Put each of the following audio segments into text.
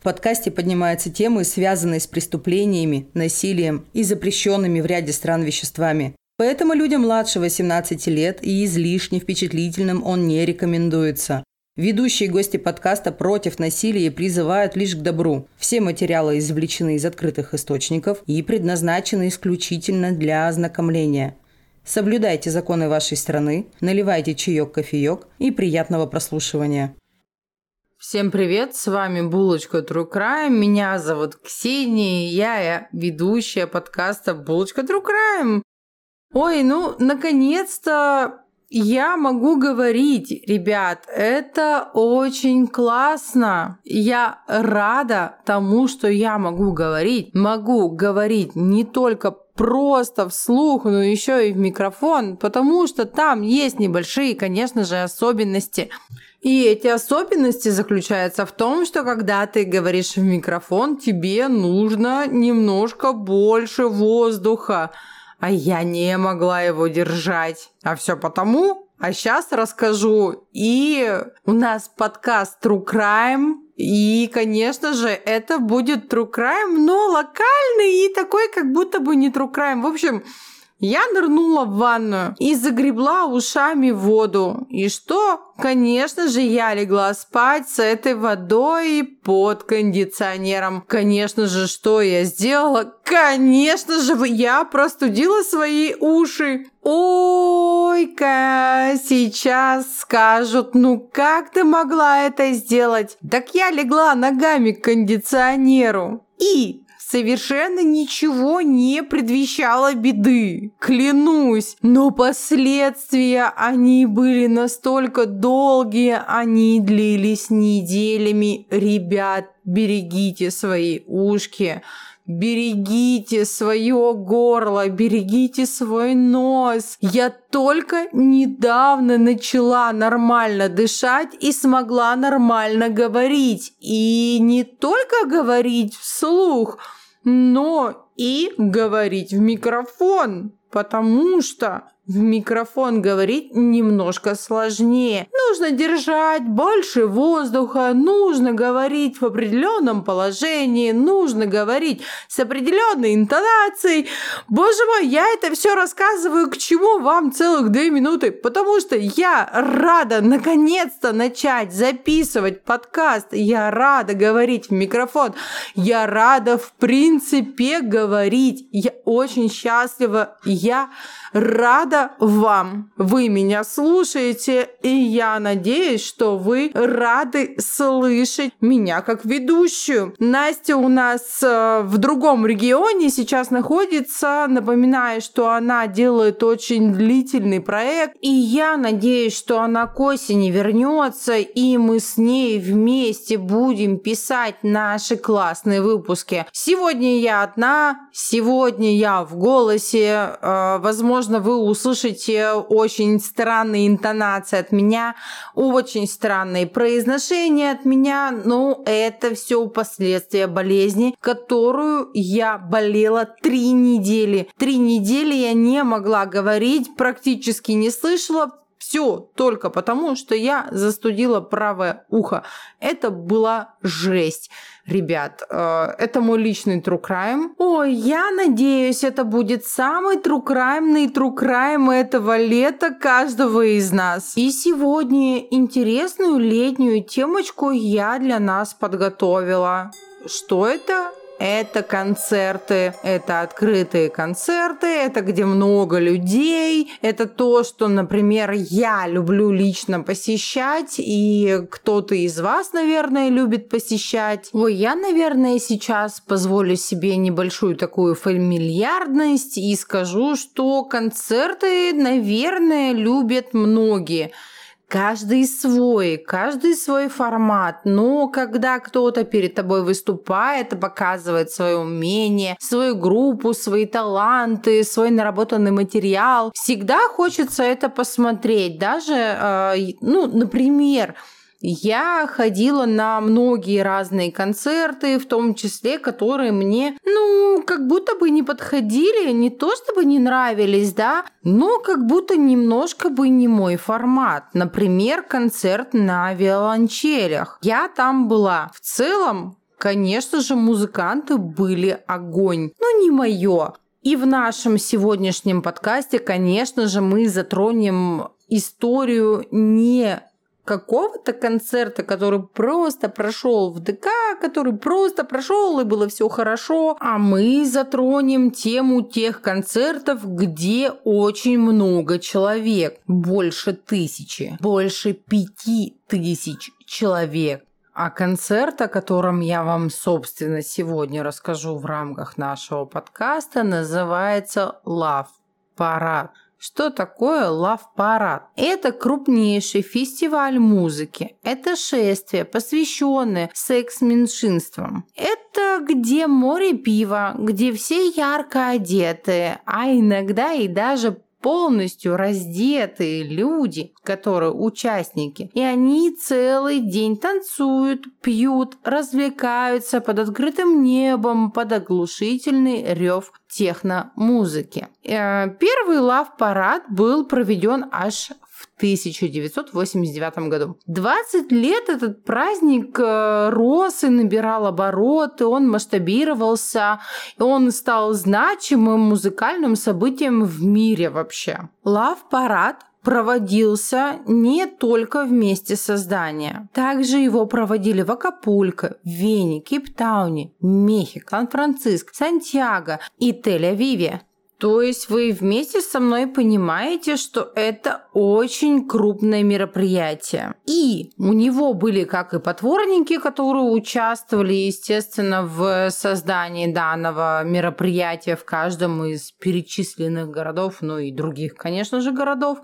В подкасте поднимаются темы, связанные с преступлениями, насилием и запрещенными в ряде стран веществами. Поэтому людям младше 18 лет и излишне впечатлительным он не рекомендуется. Ведущие гости подкаста против насилия призывают лишь к добру. Все материалы извлечены из открытых источников и предназначены исключительно для ознакомления. Соблюдайте законы вашей страны, наливайте чаек-кофеек и приятного прослушивания. Всем привет, с вами Булочка True Crime, меня зовут Ксения, я ведущая подкаста Булочка True Crime. Ой, ну, наконец-то я могу говорить, ребят, это очень классно. Я рада тому, что я могу говорить. Могу говорить не только просто вслух, но еще и в микрофон, потому что там есть небольшие, конечно же, особенности. И эти особенности заключаются в том, что когда ты говоришь в микрофон, тебе нужно немножко больше воздуха а я не могла его держать. А все потому, а сейчас расскажу. И у нас подкаст True Crime. И, конечно же, это будет True Crime, но локальный и такой, как будто бы не True Crime. В общем, я нырнула в ванную и загребла ушами воду. И что? Конечно же, я легла спать с этой водой под кондиционером. Конечно же, что я сделала? Конечно же, я простудила свои уши. Ой-ка, сейчас скажут, ну как ты могла это сделать? Так я легла ногами к кондиционеру. И совершенно ничего не предвещало беды, клянусь. Но последствия, они были настолько долгие, они длились неделями. Ребят, берегите свои ушки. Берегите свое горло, берегите свой нос. Я только недавно начала нормально дышать и смогла нормально говорить. И не только говорить вслух, но и говорить в микрофон, потому что в микрофон говорить немножко сложнее. Нужно держать больше воздуха, нужно говорить в определенном положении, нужно говорить с определенной интонацией. Боже мой, я это все рассказываю, к чему вам целых две минуты, потому что я рада наконец-то начать записывать подкаст, я рада говорить в микрофон, я рада в принципе говорить, я очень счастлива, я рада вам. Вы меня слушаете, и я надеюсь, что вы рады слышать меня как ведущую. Настя у нас э, в другом регионе сейчас находится. Напоминаю, что она делает очень длительный проект, и я надеюсь, что она к осени вернется, и мы с ней вместе будем писать наши классные выпуски. Сегодня я одна, сегодня я в голосе, э, возможно, вы услышите очень странные интонации от меня, очень странные произношения от меня, но это все последствия болезни, которую я болела три недели. Три недели я не могла говорить, практически не слышала, все только потому, что я застудила правое ухо. Это была жесть. Ребят, э, это мой личный true crime. Ой, я надеюсь, это будет самый true crime true crime этого лета каждого из нас. И сегодня интересную летнюю темочку я для нас подготовила. Что это? Это концерты, это открытые концерты, это где много людей, это то, что, например, я люблю лично посещать, и кто-то из вас, наверное, любит посещать. Ой, я, наверное, сейчас позволю себе небольшую такую фамильярность и скажу, что концерты, наверное, любят многие. Каждый свой, каждый свой формат. Но когда кто-то перед тобой выступает, показывает свое умение, свою группу, свои таланты, свой наработанный материал, всегда хочется это посмотреть. Даже, э, ну, например, я ходила на многие разные концерты, в том числе, которые мне, ну, как будто бы не подходили, не то чтобы не нравились, да, но как будто немножко бы не мой формат. Например, концерт на виолончелях. Я там была. В целом, Конечно же, музыканты были огонь. Но не мое. И в нашем сегодняшнем подкасте, конечно же, мы затронем историю не какого-то концерта, который просто прошел в ДК, который просто прошел и было все хорошо, а мы затронем тему тех концертов, где очень много человек, больше тысячи, больше пяти тысяч человек. А концерт, о котором я вам, собственно, сегодня расскажу в рамках нашего подкаста, называется «Love Парад». Что такое Love Парад? Это крупнейший фестиваль музыки. Это шествие, посвященное секс-меньшинствам. Это где море пива, где все ярко одеты, а иногда и даже полностью раздетые люди, которые участники. И они целый день танцуют, пьют, развлекаются под открытым небом, под оглушительный рев техно-музыки. Э, первый лав-парад был проведен аж 1989 году. 20 лет этот праздник э, рос и набирал обороты, он масштабировался, он стал значимым музыкальным событием в мире вообще. Лав-парад проводился не только в месте создания. Также его проводили в Акапулько, Вене, Кейптауне, Мехико, Сан-Франциско, Сантьяго и Тель-Авиве. То есть вы вместе со мной понимаете, что это очень крупное мероприятие. И у него были как и потворники, которые участвовали, естественно, в создании данного мероприятия в каждом из перечисленных городов, ну и других, конечно же, городов,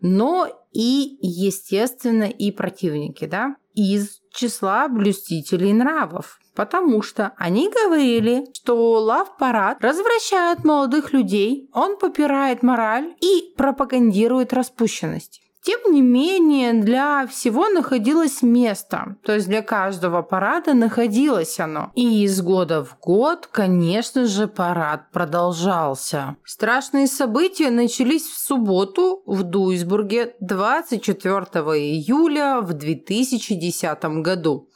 но и, естественно, и противники, да, из числа блюстителей нравов потому что они говорили, что лав-парад развращает молодых людей, он попирает мораль и пропагандирует распущенность. Тем не менее, для всего находилось место, то есть для каждого парада находилось оно. И из года в год, конечно же, парад продолжался. Страшные события начались в субботу в Дуйсбурге 24 июля в 2010 году.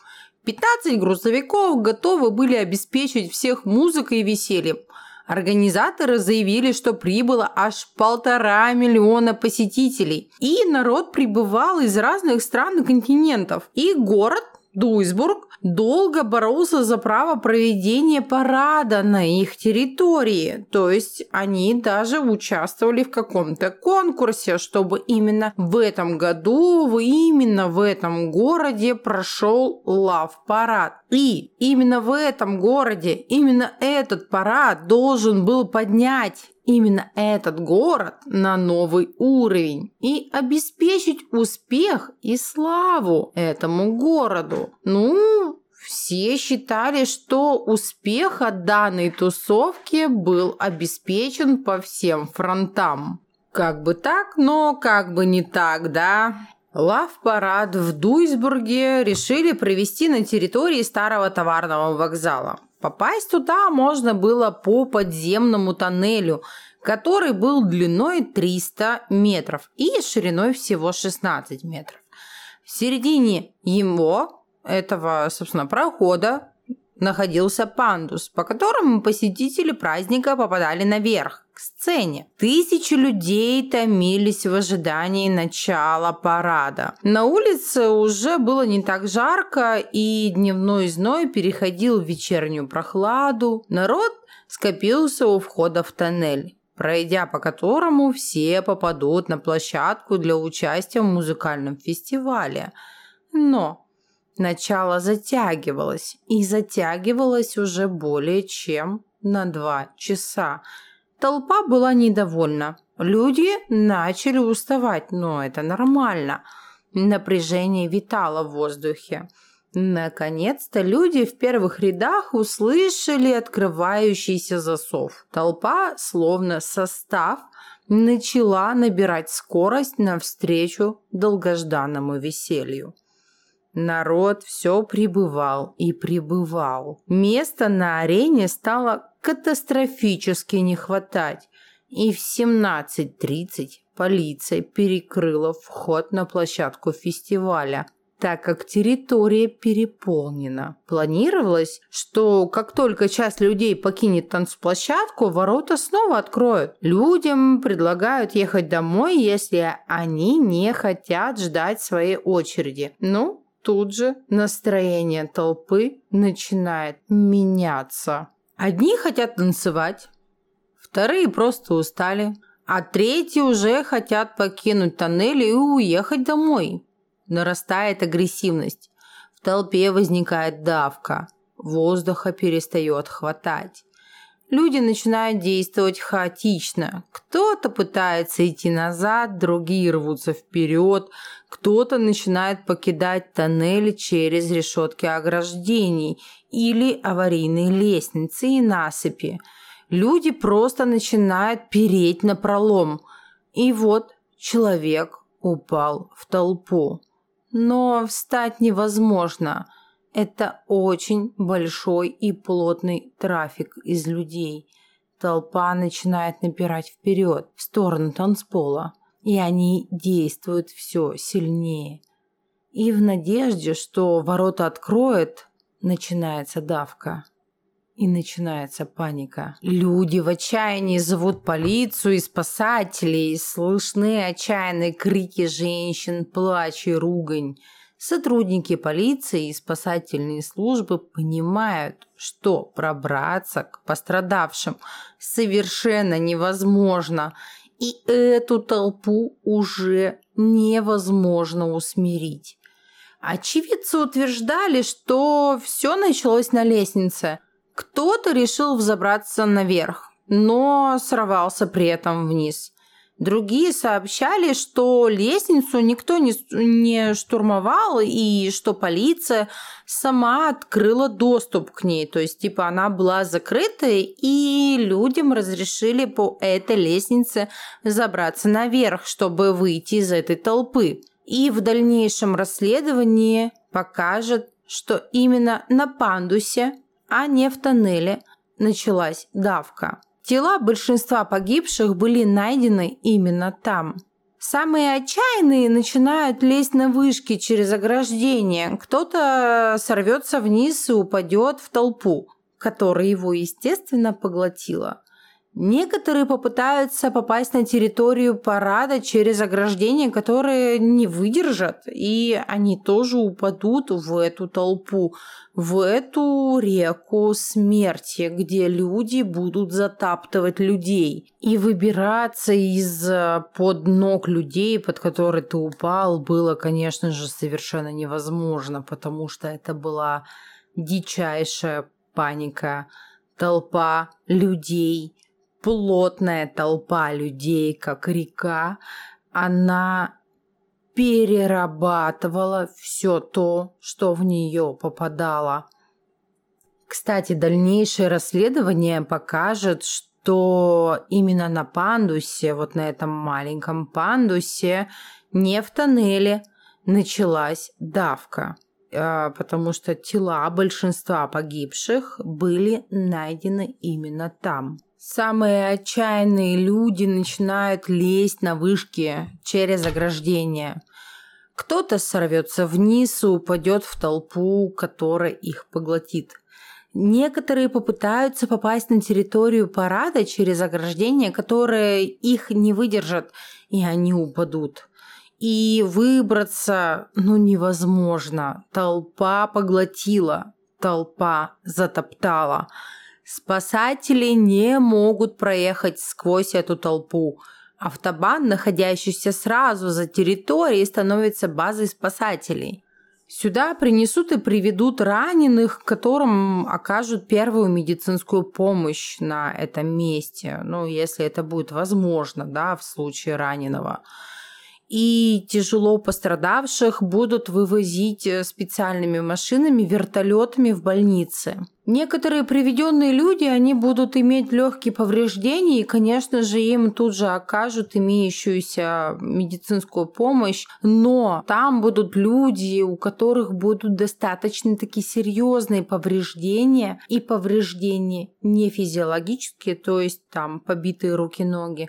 15 грузовиков готовы были обеспечить всех музыкой и весельем. Организаторы заявили, что прибыло аж полтора миллиона посетителей. И народ прибывал из разных стран и континентов. И город Дуйсбург долго боролся за право проведения парада на их территории. То есть они даже участвовали в каком-то конкурсе, чтобы именно в этом году, именно в этом городе прошел лав-парад. И именно в этом городе, именно этот парад должен был поднять именно этот город на новый уровень и обеспечить успех и славу этому городу. Ну, все считали, что успех от данной тусовки был обеспечен по всем фронтам. Как бы так, но как бы не так, да? Лав-парад в Дуйсбурге решили провести на территории старого товарного вокзала. Попасть туда можно было по подземному тоннелю, который был длиной 300 метров и шириной всего 16 метров. В середине его, этого, собственно, прохода, находился пандус, по которому посетители праздника попадали наверх, к сцене. Тысячи людей томились в ожидании начала парада. На улице уже было не так жарко, и дневной зной переходил в вечернюю прохладу. Народ скопился у входа в тоннель пройдя по которому все попадут на площадку для участия в музыкальном фестивале. Но Начало затягивалось, и затягивалось уже более чем на два часа. Толпа была недовольна. Люди начали уставать, но это нормально. Напряжение витало в воздухе. Наконец-то люди в первых рядах услышали открывающийся засов. Толпа, словно состав, начала набирать скорость навстречу долгожданному веселью. Народ все прибывал и прибывал. Места на арене стало катастрофически не хватать. И в 17.30 полиция перекрыла вход на площадку фестиваля. так как территория переполнена. Планировалось, что как только часть людей покинет танцплощадку, ворота снова откроют. Людям предлагают ехать домой, если они не хотят ждать своей очереди. Ну, тут же настроение толпы начинает меняться. Одни хотят танцевать, вторые просто устали, а третьи уже хотят покинуть тоннель и уехать домой. Нарастает агрессивность. В толпе возникает давка. Воздуха перестает хватать. Люди начинают действовать хаотично. Кто-то пытается идти назад, другие рвутся вперед, кто-то начинает покидать тоннели через решетки ограждений или аварийные лестницы и насыпи. Люди просто начинают переть на пролом. И вот человек упал в толпу но встать невозможно. Это очень большой и плотный трафик из людей. Толпа начинает напирать вперед, в сторону танцпола, и они действуют все сильнее. И в надежде, что ворота откроют, начинается давка. И начинается паника. Люди в отчаянии зовут полицию и спасателей. Слышны отчаянные крики женщин, плач и ругань. Сотрудники полиции и спасательные службы понимают, что пробраться к пострадавшим совершенно невозможно, и эту толпу уже невозможно усмирить. Очевидцы утверждали, что все началось на лестнице – кто-то решил взобраться наверх, но сорвался при этом вниз. Другие сообщали, что лестницу никто не, не штурмовал и что полиция сама открыла доступ к ней. То есть, типа, она была закрытой, и людям разрешили по этой лестнице забраться наверх, чтобы выйти из этой толпы. И в дальнейшем расследовании покажет, что именно на пандусе а не в тоннеле, началась давка. Тела большинства погибших были найдены именно там. Самые отчаянные начинают лезть на вышки через ограждение. Кто-то сорвется вниз и упадет в толпу, которая его, естественно, поглотила. Некоторые попытаются попасть на территорию парада через ограждение, которые не выдержат, и они тоже упадут в эту толпу, в эту реку смерти, где люди будут затаптывать людей. И выбираться из э, под ног людей, под которые ты упал, было, конечно же, совершенно невозможно, потому что это была дичайшая паника. Толпа людей – плотная толпа людей, как река, она перерабатывала все то, что в нее попадало. Кстати, дальнейшее расследование покажет, что именно на пандусе, вот на этом маленьком пандусе, не в тоннеле, началась давка, а, потому что тела большинства погибших были найдены именно там. Самые отчаянные люди начинают лезть на вышки через ограждение. Кто-то сорвется вниз и упадет в толпу, которая их поглотит. Некоторые попытаются попасть на территорию парада через ограждение, которое их не выдержат, и они упадут. И выбраться, ну, невозможно. Толпа поглотила, толпа затоптала. Спасатели не могут проехать сквозь эту толпу. Автобан, находящийся сразу за территорией, становится базой спасателей. Сюда принесут и приведут раненых, которым окажут первую медицинскую помощь на этом месте. Ну, если это будет возможно, да, в случае раненого и тяжело пострадавших будут вывозить э, специальными машинами, вертолетами в больницы. Некоторые приведенные люди, они будут иметь легкие повреждения, и, конечно же, им тут же окажут имеющуюся медицинскую помощь, но там будут люди, у которых будут достаточно такие серьезные повреждения, и повреждения не физиологические, то есть там побитые руки-ноги,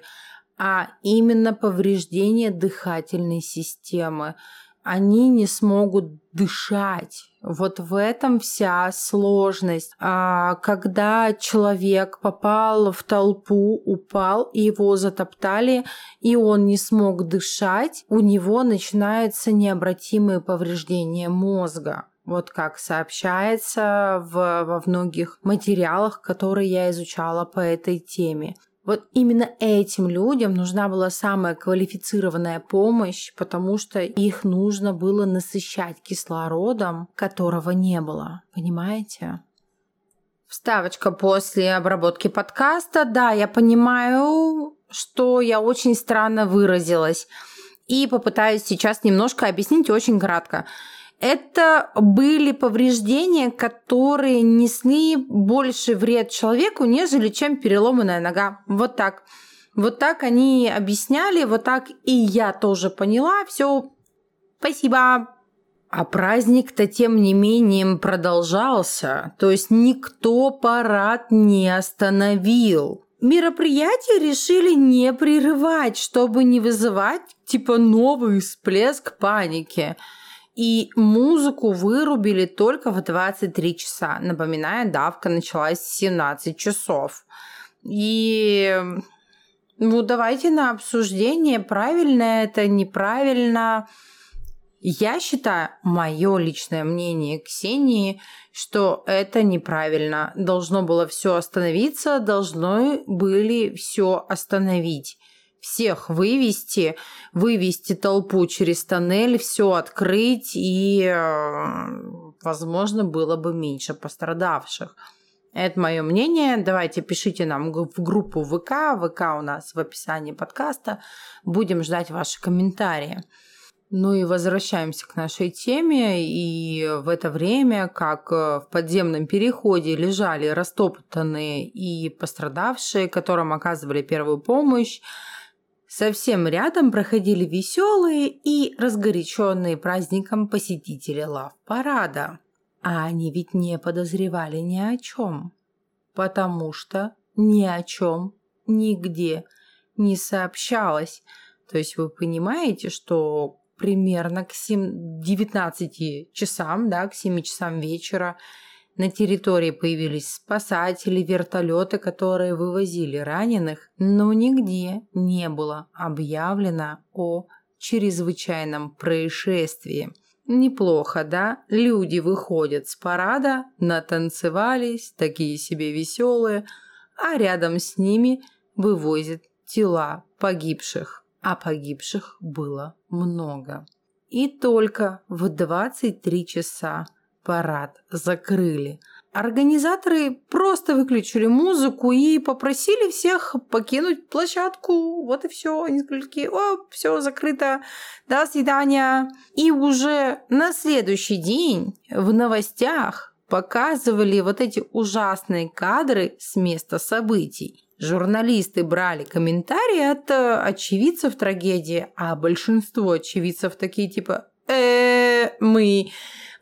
а именно повреждение дыхательной системы. они не смогут дышать. Вот в этом вся сложность. А когда человек попал в толпу, упал, его затоптали, и он не смог дышать, у него начинаются необратимые повреждения мозга. Вот как сообщается в, во многих материалах, которые я изучала по этой теме. Вот именно этим людям нужна была самая квалифицированная помощь, потому что их нужно было насыщать кислородом, которого не было. Понимаете? Вставочка после обработки подкаста. Да, я понимаю, что я очень странно выразилась. И попытаюсь сейчас немножко объяснить очень кратко. Это были повреждения, которые несли больше вред человеку, нежели чем переломанная нога. Вот так. Вот так они объясняли, вот так и я тоже поняла. Все, спасибо. А праздник-то тем не менее продолжался, то есть никто парад не остановил. Мероприятие решили не прерывать, чтобы не вызывать типа новый всплеск паники. И музыку вырубили только в 23 часа. Напоминаю, давка началась в 17 часов. И ну, давайте на обсуждение, правильно это, неправильно. Я считаю, мое личное мнение Ксении, что это неправильно. Должно было все остановиться, должны были все остановить всех вывести, вывести толпу через тоннель, все открыть, и, э, возможно, было бы меньше пострадавших. Это мое мнение. Давайте пишите нам в группу ВК. ВК у нас в описании подкаста. Будем ждать ваши комментарии. Ну и возвращаемся к нашей теме. И в это время, как э, в подземном переходе лежали растоптанные и пострадавшие, которым оказывали первую помощь, Совсем рядом проходили веселые и разгоряченные праздником посетители лав-парада. А они ведь не подозревали ни о чем. Потому что ни о чем нигде не сообщалось. То есть вы понимаете, что примерно к 7, 19 часам, да, к 7 часам вечера на территории появились спасатели, вертолеты, которые вывозили раненых, но нигде не было объявлено о чрезвычайном происшествии. Неплохо, да? Люди выходят с парада, натанцевались, такие себе веселые, а рядом с ними вывозят тела погибших. А погибших было много. И только в 23 часа парад закрыли. Организаторы просто выключили музыку и попросили всех покинуть площадку. Вот и все. Они сказали, о, все закрыто, до свидания. И уже на следующий день в новостях показывали вот эти ужасные кадры с места событий. Журналисты брали комментарии от э, очевидцев трагедии, а большинство очевидцев такие типа э, мы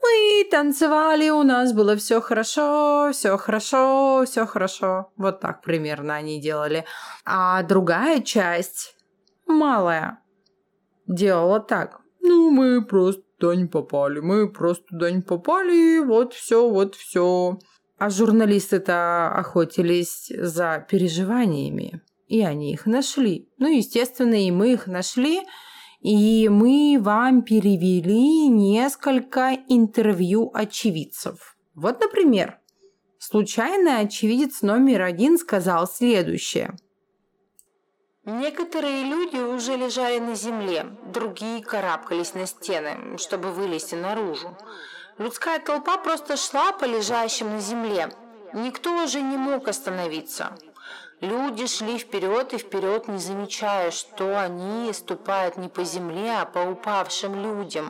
мы танцевали, у нас было все хорошо, все хорошо, все хорошо. Вот так примерно они делали. А другая часть, малая, делала так. Ну, мы просто туда не попали, мы просто туда не попали, вот все, вот все. А журналисты-то охотились за переживаниями, и они их нашли. Ну, естественно, и мы их нашли, и мы вам перевели несколько интервью очевидцев. Вот, например, случайный очевидец номер один сказал следующее. Некоторые люди уже лежали на земле, другие карабкались на стены, чтобы вылезти наружу. Людская толпа просто шла по лежащим на земле. Никто уже не мог остановиться. Люди шли вперед и вперед, не замечая, что они ступают не по земле, а по упавшим людям.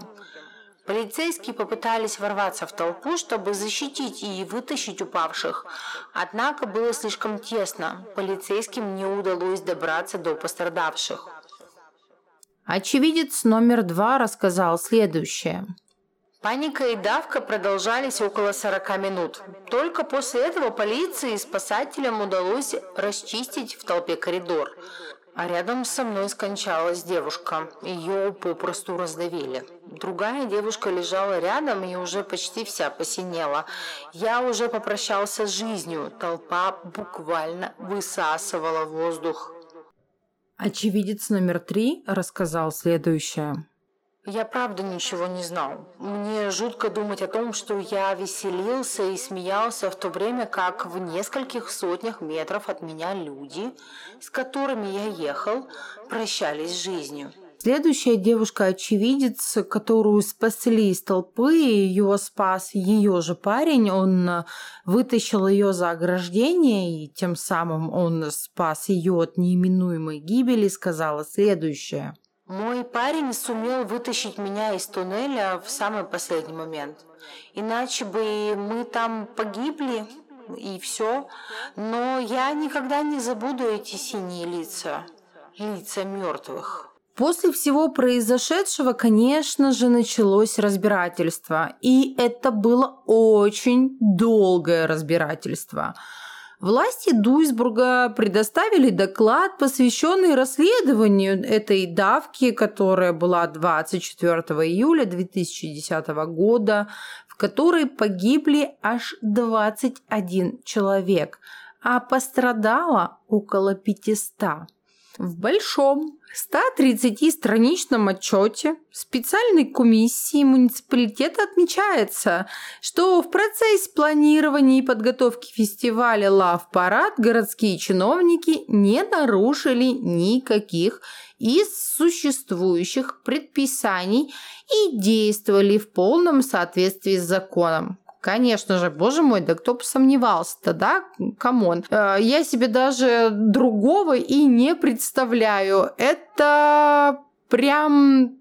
Полицейские попытались ворваться в толпу, чтобы защитить и вытащить упавших. Однако было слишком тесно. Полицейским не удалось добраться до пострадавших. Очевидец номер два рассказал следующее. Паника и давка продолжались около 40 минут. Только после этого полиции и спасателям удалось расчистить в толпе коридор. а рядом со мной скончалась девушка. Ее попросту раздавили. Другая девушка лежала рядом и уже почти вся посинела. Я уже попрощался с жизнью. Толпа буквально высасывала воздух. Очевидец номер три рассказал следующее. Я правда ничего не знал. Мне жутко думать о том, что я веселился и смеялся в то время, как в нескольких сотнях метров от меня люди, с которыми я ехал, прощались с жизнью. Следующая девушка-очевидец, которую спасли из толпы, ее спас ее же парень, он вытащил ее за ограждение, и тем самым он спас ее от неименуемой гибели, сказала следующее – мой парень сумел вытащить меня из туннеля в самый последний момент. Иначе бы мы там погибли и все. Но я никогда не забуду эти синие лица, лица мертвых. После всего произошедшего, конечно же, началось разбирательство. И это было очень долгое разбирательство. Власти Дуйсбурга предоставили доклад, посвященный расследованию этой давки, которая была 24 июля 2010 года, в которой погибли аж 21 человек, а пострадало около 500. В большом 130-страничном отчете специальной комиссии муниципалитета отмечается, что в процессе планирования и подготовки фестиваля «Love Parade» городские чиновники не нарушили никаких из существующих предписаний и действовали в полном соответствии с законом. Конечно же, боже мой, да кто бы сомневался-то, да? Come on. Э, я себе даже другого и не представляю. Это прям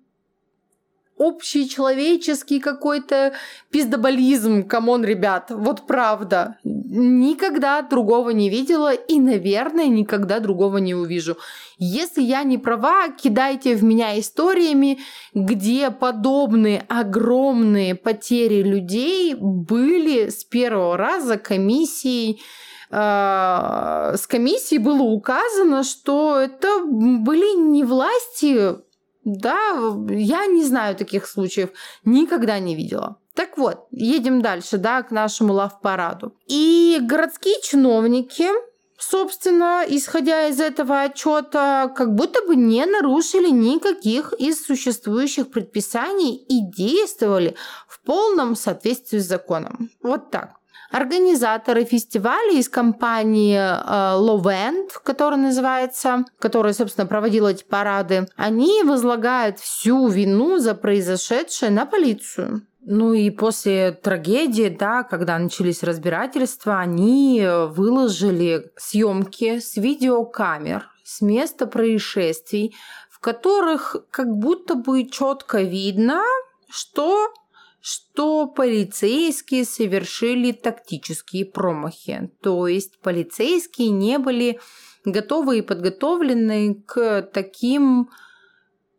общечеловеческий какой-то пиздоболизм, come on, ребят, вот правда. Никогда другого не видела и, наверное, никогда другого не увижу. Если я не права, кидайте в меня историями, где подобные огромные потери людей были с первого раза комиссией э, с комиссией было указано, что это были не власти да, я не знаю таких случаев, никогда не видела. Так вот, едем дальше, да, к нашему лав-параду. И городские чиновники, собственно, исходя из этого отчета, как будто бы не нарушили никаких из существующих предписаний и действовали в полном соответствии с законом. Вот так. Организаторы фестиваля из компании э, Lovend, которая называется, которая, собственно, проводила эти парады, они возлагают всю вину за произошедшее на полицию. Ну и после трагедии, да, когда начались разбирательства, они выложили съемки с видеокамер с места происшествий, в которых как будто бы четко видно, что что полицейские совершили тактические промахи. То есть полицейские не были готовы и подготовлены к таким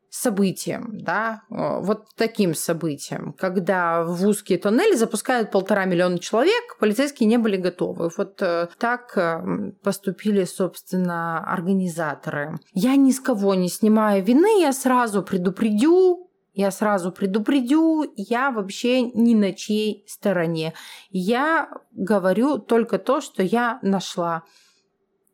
событиям, да, вот таким событиям, когда в узкие тоннели запускают полтора миллиона человек, полицейские не были готовы. Вот э, так э, поступили, собственно, организаторы. Я ни с кого не снимаю вины, я сразу предупредю я сразу предупредю, я вообще ни на чьей стороне. Я говорю только то, что я нашла.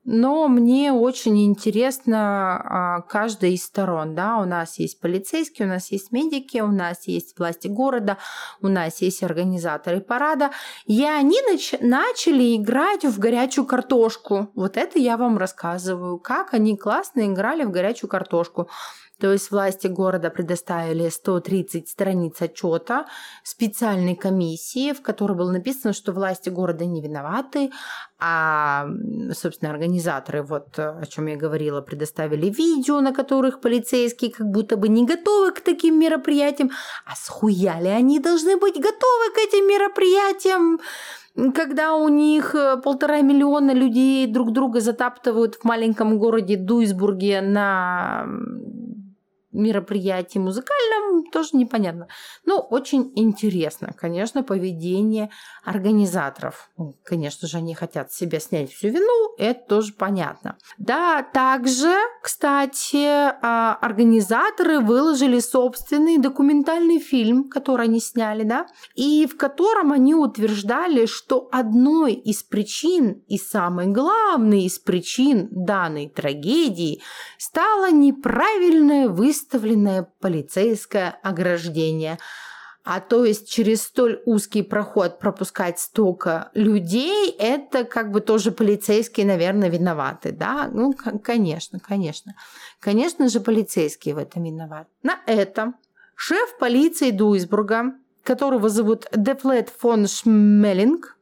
Но мне очень интересно а, каждая из сторон. Да? У нас есть полицейские, у нас есть медики, у нас есть власти города, у нас есть организаторы парада. И они нач- начали играть в горячую картошку. Вот это я вам рассказываю, как они классно играли в горячую картошку. То есть власти города предоставили 130 страниц отчета специальной комиссии, в которой было написано, что власти города не виноваты, а, собственно, организаторы, вот о чем я говорила, предоставили видео, на которых полицейские как будто бы не готовы к таким мероприятиям. А схуяли они должны быть готовы к этим мероприятиям? Когда у них э, полтора миллиона людей друг друга затаптывают в маленьком городе Дуйсбурге на мероприятии музыкальном тоже непонятно. Но очень интересно, конечно, поведение организаторов. Ну, конечно же, они хотят себя снять всю вину, это тоже понятно. Да, также, кстати, а, организаторы выложили собственный документальный фильм, который они сняли, да, и в котором они утверждали, что одной из причин и самой главной из причин данной трагедии стало неправильное выставленное полицейское ограждение – а то есть через столь узкий проход пропускать столько людей, это как бы тоже полицейские, наверное, виноваты, да? Ну, конечно, конечно. Конечно же, полицейские в этом виноваты. На этом шеф полиции Дуйсбурга, которого зовут Дефлет фон Шмеллинг,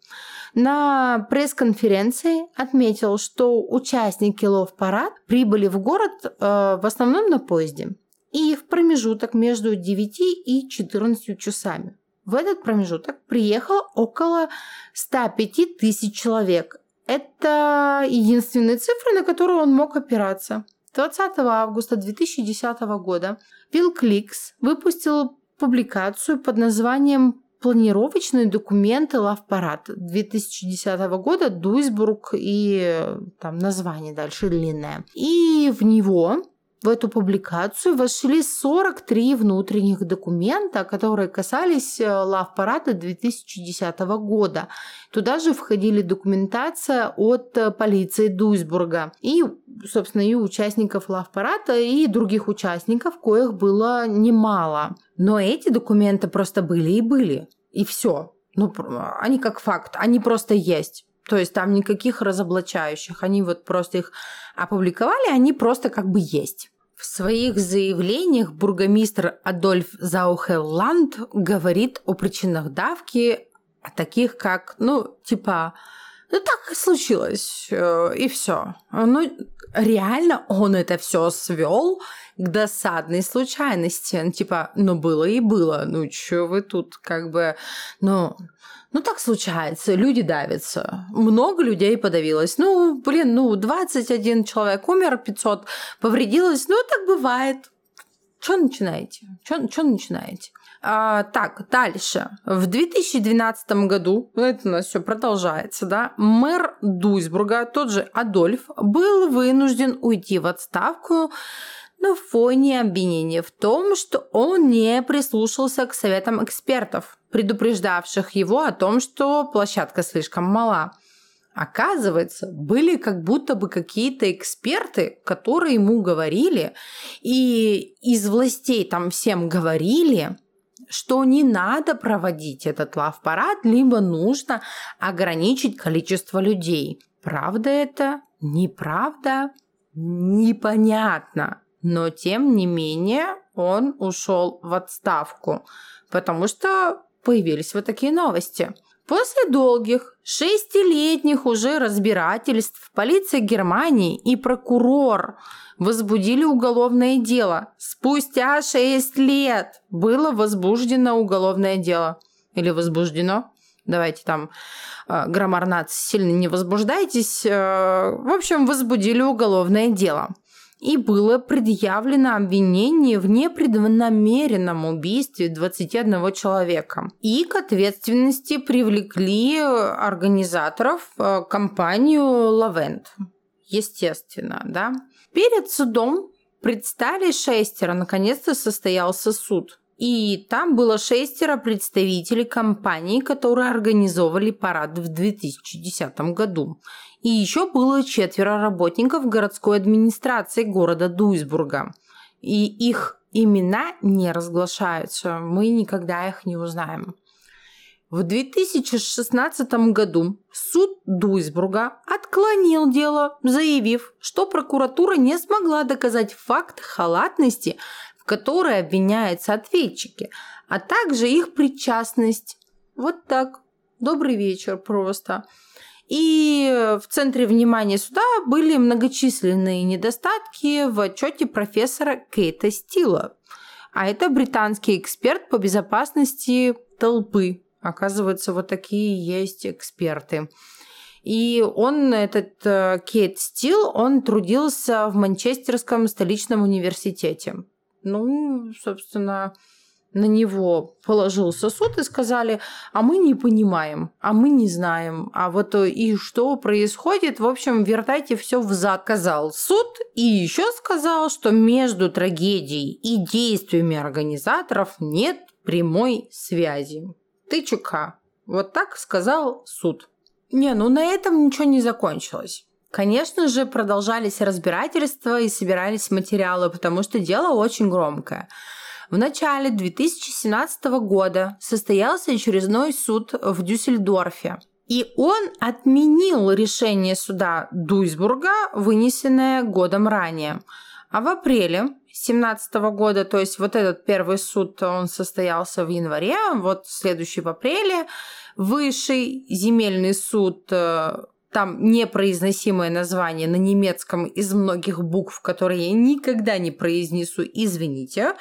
на пресс-конференции отметил, что участники лов-парад прибыли в город э, в основном на поезде и в промежуток между 9 и 14 часами. В этот промежуток приехало около 105 тысяч человек. Это единственные цифры, на которые он мог опираться. 20 августа 2010 года Билл Кликс выпустил публикацию под названием планировочные документы Лавпарад 2010 года, Дуйсбург и там название дальше длинное. И в него в эту публикацию вошли 43 внутренних документа, которые касались э, лав-парада 2010 года. Туда же входили документация от э, полиции Дуйсбурга и, собственно, и участников лав-парада, и других участников, коих было немало. Но эти документы просто были и были. И все. Ну, они как факт, они просто есть. То есть там никаких разоблачающих. Они вот просто их опубликовали, они просто как бы есть. В своих заявлениях бургомистр Адольф Заухелланд говорит о причинах давки, о таких как, ну, типа, ну так случилось, э, и все. Ну, реально он это все свел к досадной случайности. Ну, типа, ну было и было, ну что вы тут как бы, ну, ну, так случается, люди давятся. Много людей подавилось. Ну, блин, ну, 21 человек умер, 500 повредилось. Ну, так бывает. Что начинаете? Что начинаете? А, так, дальше. В 2012 году, ну, это у нас все продолжается, да, мэр Дуйсбурга, тот же Адольф, был вынужден уйти в отставку на фоне обвинения в том, что он не прислушался к советам экспертов, предупреждавших его о том, что площадка слишком мала. Оказывается, были как будто бы какие-то эксперты, которые ему говорили, и из властей там всем говорили, что не надо проводить этот лав-парад, либо нужно ограничить количество людей. Правда это? Неправда? Непонятно. Но тем не менее он ушел в отставку, потому что появились вот такие новости. После долгих шестилетних уже разбирательств полиция Германии и прокурор возбудили уголовное дело. Спустя шесть лет было возбуждено уголовное дело. Или возбуждено. Давайте там э, граммар сильно не возбуждайтесь. Э, в общем, возбудили уголовное дело и было предъявлено обвинение в непреднамеренном убийстве 21 человека. И к ответственности привлекли организаторов э, компанию Лавент. Естественно, да. Перед судом предстали шестеро, наконец-то состоялся суд. И там было шестеро представителей компаний, которые организовали парад в 2010 году. И еще было четверо работников городской администрации города Дуйсбурга. И их имена не разглашаются, мы никогда их не узнаем. В 2016 году суд Дуйсбурга отклонил дело, заявив, что прокуратура не смогла доказать факт халатности, в которой обвиняются ответчики, а также их причастность. Вот так. Добрый вечер просто. И в центре внимания суда были многочисленные недостатки в отчете профессора Кейта Стила. А это британский эксперт по безопасности толпы. Оказывается, вот такие есть эксперты. И он, этот э, Кейт Стил, он трудился в Манчестерском столичном университете. Ну, собственно, на него положился суд и сказали, а мы не понимаем, а мы не знаем, а вот э, и что происходит, в общем, вертайте все взад, сказал суд, и еще сказал, что между трагедией и действиями организаторов нет прямой связи. Ты чука. Вот так сказал суд. Не, ну на этом ничего не закончилось. Конечно же, продолжались разбирательства и собирались материалы, потому что дело очень громкое. В начале 2017 года состоялся очередной суд в Дюссельдорфе. И он отменил решение суда Дуйсбурга, вынесенное годом ранее. А в апреле 2017 года, то есть вот этот первый суд, он состоялся в январе, вот следующий в апреле, Высший земельный суд э, там непроизносимое название на немецком из многих букв, которые я никогда не произнесу, извините,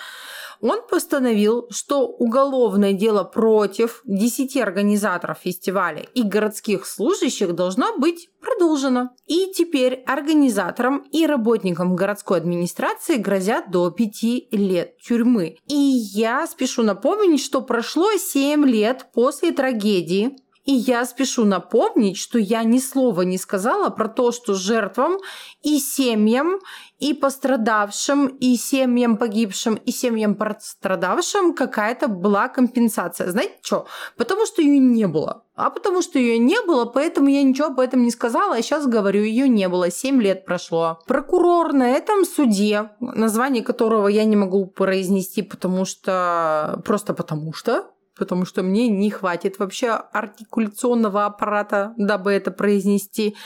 он постановил, что уголовное дело против 10 организаторов фестиваля и городских служащих должно быть продолжено. И теперь организаторам и работникам городской администрации грозят до 5 лет тюрьмы. И я спешу напомнить, что прошло 7 лет после трагедии, и я спешу напомнить, что я ни слова не сказала про то, что жертвам и семьям, и пострадавшим, и семьям погибшим, и семьям пострадавшим какая-то была компенсация. Знаете что? Потому что ее не было. А потому что ее не было, поэтому я ничего об этом не сказала, а сейчас говорю, ее не было, 7 лет прошло. Прокурор на этом суде, название которого я не могу произнести, потому что... Просто потому что потому что мне не хватит вообще артикуляционного аппарата, дабы это произнести.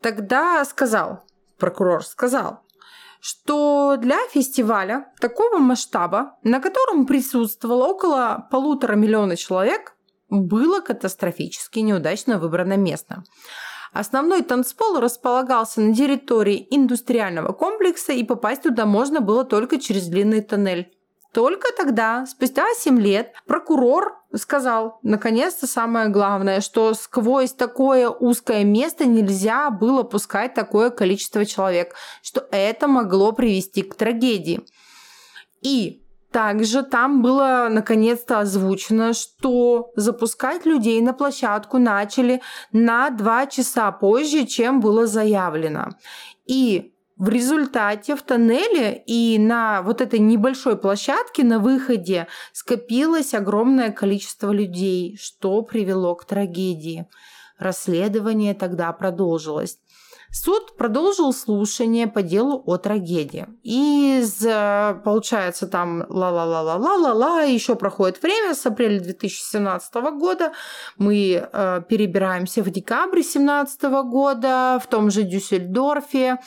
Тогда сказал, прокурор сказал, что для фестиваля такого масштаба, на котором присутствовало около полутора миллиона человек, было катастрофически неудачно выбрано место. Основной танцпол располагался на территории индустриального комплекса, и попасть туда можно было только через длинный тоннель. Только тогда, спустя 7 лет, прокурор сказал, наконец-то самое главное, что сквозь такое узкое место нельзя было пускать такое количество человек, что это могло привести к трагедии. И также там было наконец-то озвучено, что запускать людей на площадку начали на 2 часа позже, чем было заявлено. И в результате в тоннеле и на вот этой небольшой площадке на выходе скопилось огромное количество людей, что привело к трагедии. Расследование тогда продолжилось. Суд продолжил слушание по делу о трагедии. И, получается, там ла-ла-ла-ла-ла-ла-ла, еще проходит время, с апреля 2017 года мы э, перебираемся в декабрь 2017 года в том же Дюссельдорфе.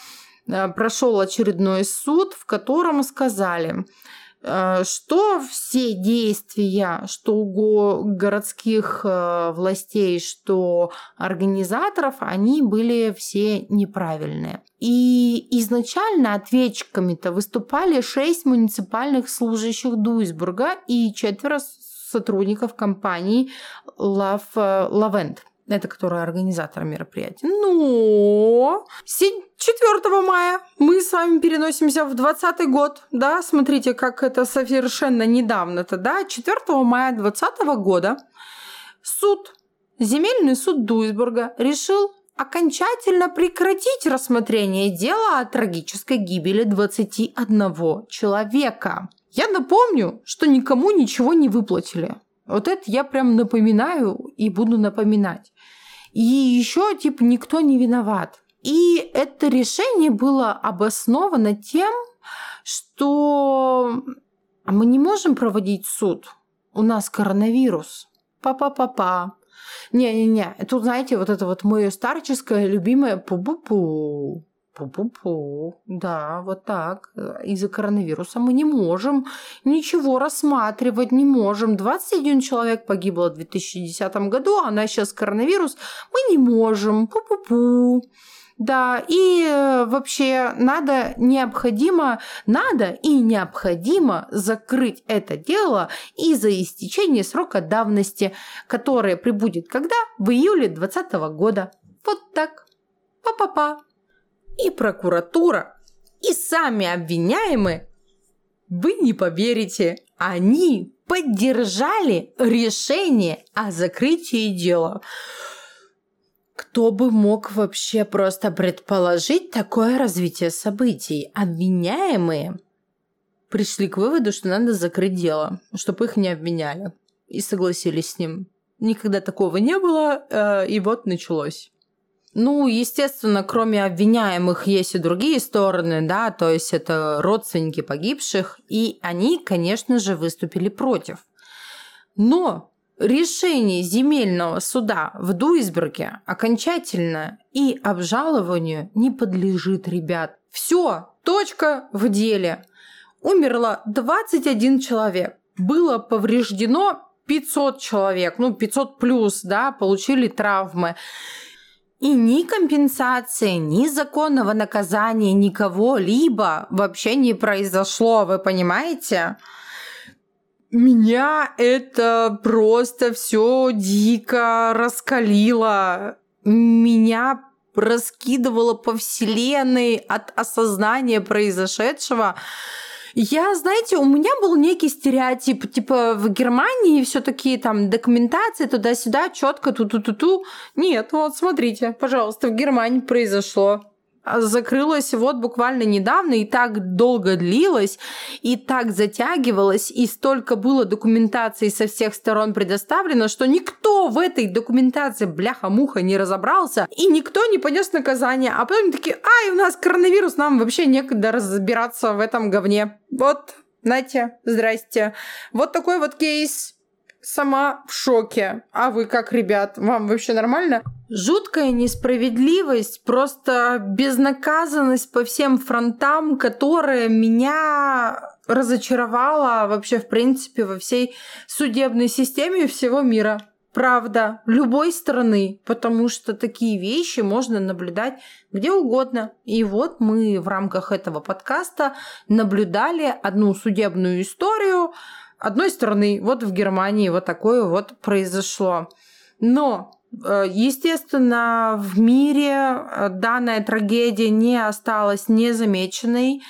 Э, прошел очередной суд, в котором сказали, э, что все действия, что у городских э, властей, что организаторов, они были все неправильные. И изначально ответчиками-то выступали шесть муниципальных служащих Дуйсбурга и четверо сотрудников компании Love Lavent это которая организатор мероприятия. Но 4 мая мы с вами переносимся в 20 год, да, смотрите, как это совершенно недавно-то, да, 4 мая 20 года суд, земельный суд Дуйсбурга решил окончательно прекратить рассмотрение дела о трагической гибели 21 человека. Я напомню, что никому ничего не выплатили. Вот это я прям напоминаю и буду напоминать. И еще, типа, никто не виноват. И это решение было обосновано тем, что мы не можем проводить суд. У нас коронавирус. Па-па-па-па. Не-не-не, тут, знаете, вот это вот мое старческое любимое пу-пу-пу. Пу-пу-пу. Да, вот так. Из-за коронавируса мы не можем ничего рассматривать, не можем. 21 человек погибло в 2010 году, а на сейчас коронавирус. Мы не можем. Пу-пу-пу. Да, и э, вообще надо, необходимо, надо и необходимо закрыть это дело из-за истечения срока давности, которое прибудет когда? В июле 2020 года. Вот так. Па-па-па и прокуратура, и сами обвиняемые Вы не поверите, они поддержали решение о закрытии дела. Кто бы мог вообще просто предположить такое развитие событий? Обвиняемые пришли к выводу, что надо закрыть дело, чтобы их не обвиняли. И согласились с ним. Никогда такого не было, э, и вот началось. Ну, естественно, кроме обвиняемых есть и другие стороны, да, то есть это родственники погибших, и они, конечно же, выступили против. Но решение земельного суда в Дуисберге окончательно и обжалованию не подлежит, ребят. Все, точка в деле. Умерло 21 человек. Было повреждено 500 человек, ну 500 плюс, да, получили травмы. И ни компенсации, ни законного наказания никого-либо вообще не произошло, вы понимаете? Меня это просто все дико раскалило. Меня раскидывало по вселенной от осознания произошедшего. Я, знаете, у меня был некий стереотип, типа в Германии все такие там документации туда-сюда, четко, ту-ту-ту-ту. Нет, вот смотрите, пожалуйста, в Германии произошло. Закрылась вот буквально недавно и так долго длилось, и так затягивалось, и столько было документации со всех сторон предоставлено, что никто в этой документации бляха-муха не разобрался, и никто не понес наказание. А потом такие, ай, у нас коронавирус, нам вообще некогда разбираться в этом говне. Вот, Натя, здрасте. Вот такой вот кейс сама в шоке. А вы как, ребят, вам вообще нормально? Жуткая несправедливость, просто безнаказанность по всем фронтам, которая меня разочаровала вообще, в принципе, во всей судебной системе всего мира. Правда, любой страны, потому что такие вещи можно наблюдать где угодно. И вот мы в рамках этого подкаста наблюдали одну судебную историю, одной стороны, вот в Германии вот такое вот произошло. Но э, Естественно, в мире э, данная трагедия не осталась незамеченной,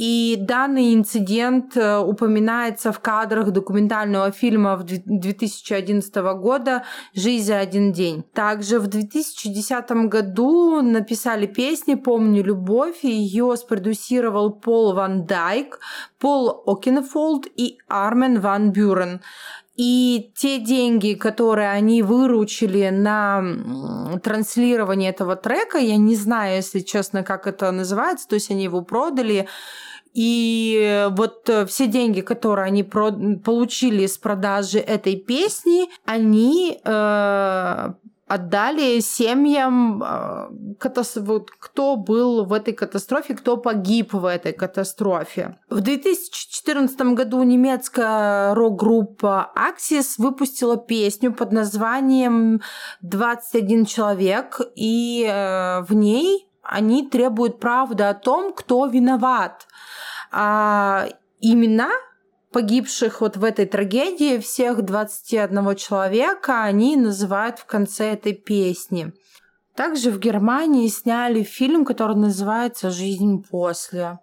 и данный инцидент э, упоминается в кадрах документального фильма 2011 года «Жизнь за один день». Также в 2010 году написали песни «Помню любовь», и ее спродюсировал Пол Ван Дайк, Пол Окенфолд и Армин ван Бюрен. И те деньги, которые они выручили на транслирование этого трека, я не знаю, если честно, как это называется, то есть они его продали, и вот э, все деньги, которые они получили с продажи этой песни, они э, отдали семьям, э, кто был в этой катастрофе, кто погиб в этой катастрофе. В 2014 году немецкая рок-группа Axis выпустила песню под названием «21 человек», и э, в ней они требуют правды о том, кто виноват а имена погибших вот в этой трагедии, всех 21 человека, они называют в конце этой песни. Также в Германии сняли фильм, который называется «Жизнь после»,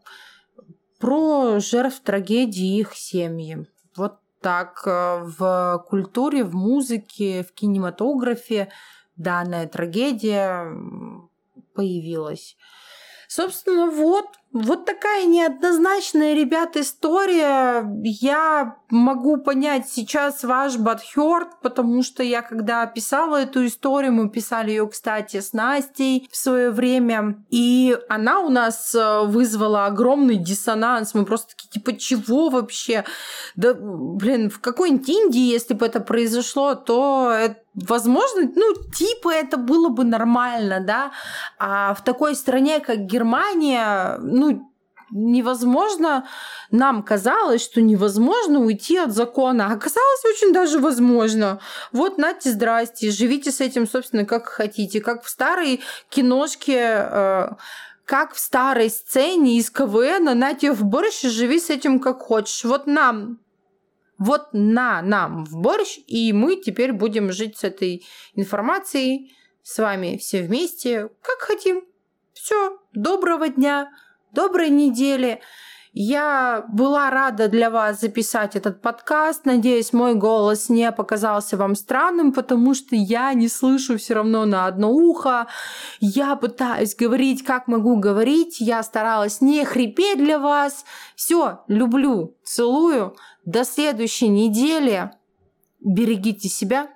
про жертв трагедии их семьи. Вот так э, в культуре, в музыке, в кинематографе данная трагедия появилась. Собственно, вот вот такая неоднозначная, ребят, история. Я могу понять сейчас ваш бадхёрт, потому что я когда писала эту историю, мы писали ее, кстати, с Настей в свое время, и она у нас э, вызвала огромный диссонанс. Мы просто такие, типа, чего вообще? Да, блин, в какой-нибудь Индии, если бы это произошло, то это возможно, ну, типа это было бы нормально, да, а в такой стране, как Германия, ну, невозможно, нам казалось, что невозможно уйти от закона, а оказалось очень даже возможно. Вот, нате, здрасте, живите с этим, собственно, как хотите, как в старой киношке, э, как в старой сцене из КВН, нате в борщ, живи с этим как хочешь. Вот нам вот на нам в борщ, и мы теперь будем жить с этой информацией с вами все вместе, как хотим. Все, доброго дня, доброй недели. Я была рада для вас записать этот подкаст. Надеюсь, мой голос не показался вам странным, потому что я не слышу все равно на одно ухо. Я пытаюсь говорить, как могу говорить. Я старалась не хрипеть для вас. Все, люблю, целую. До следующей недели. Берегите себя.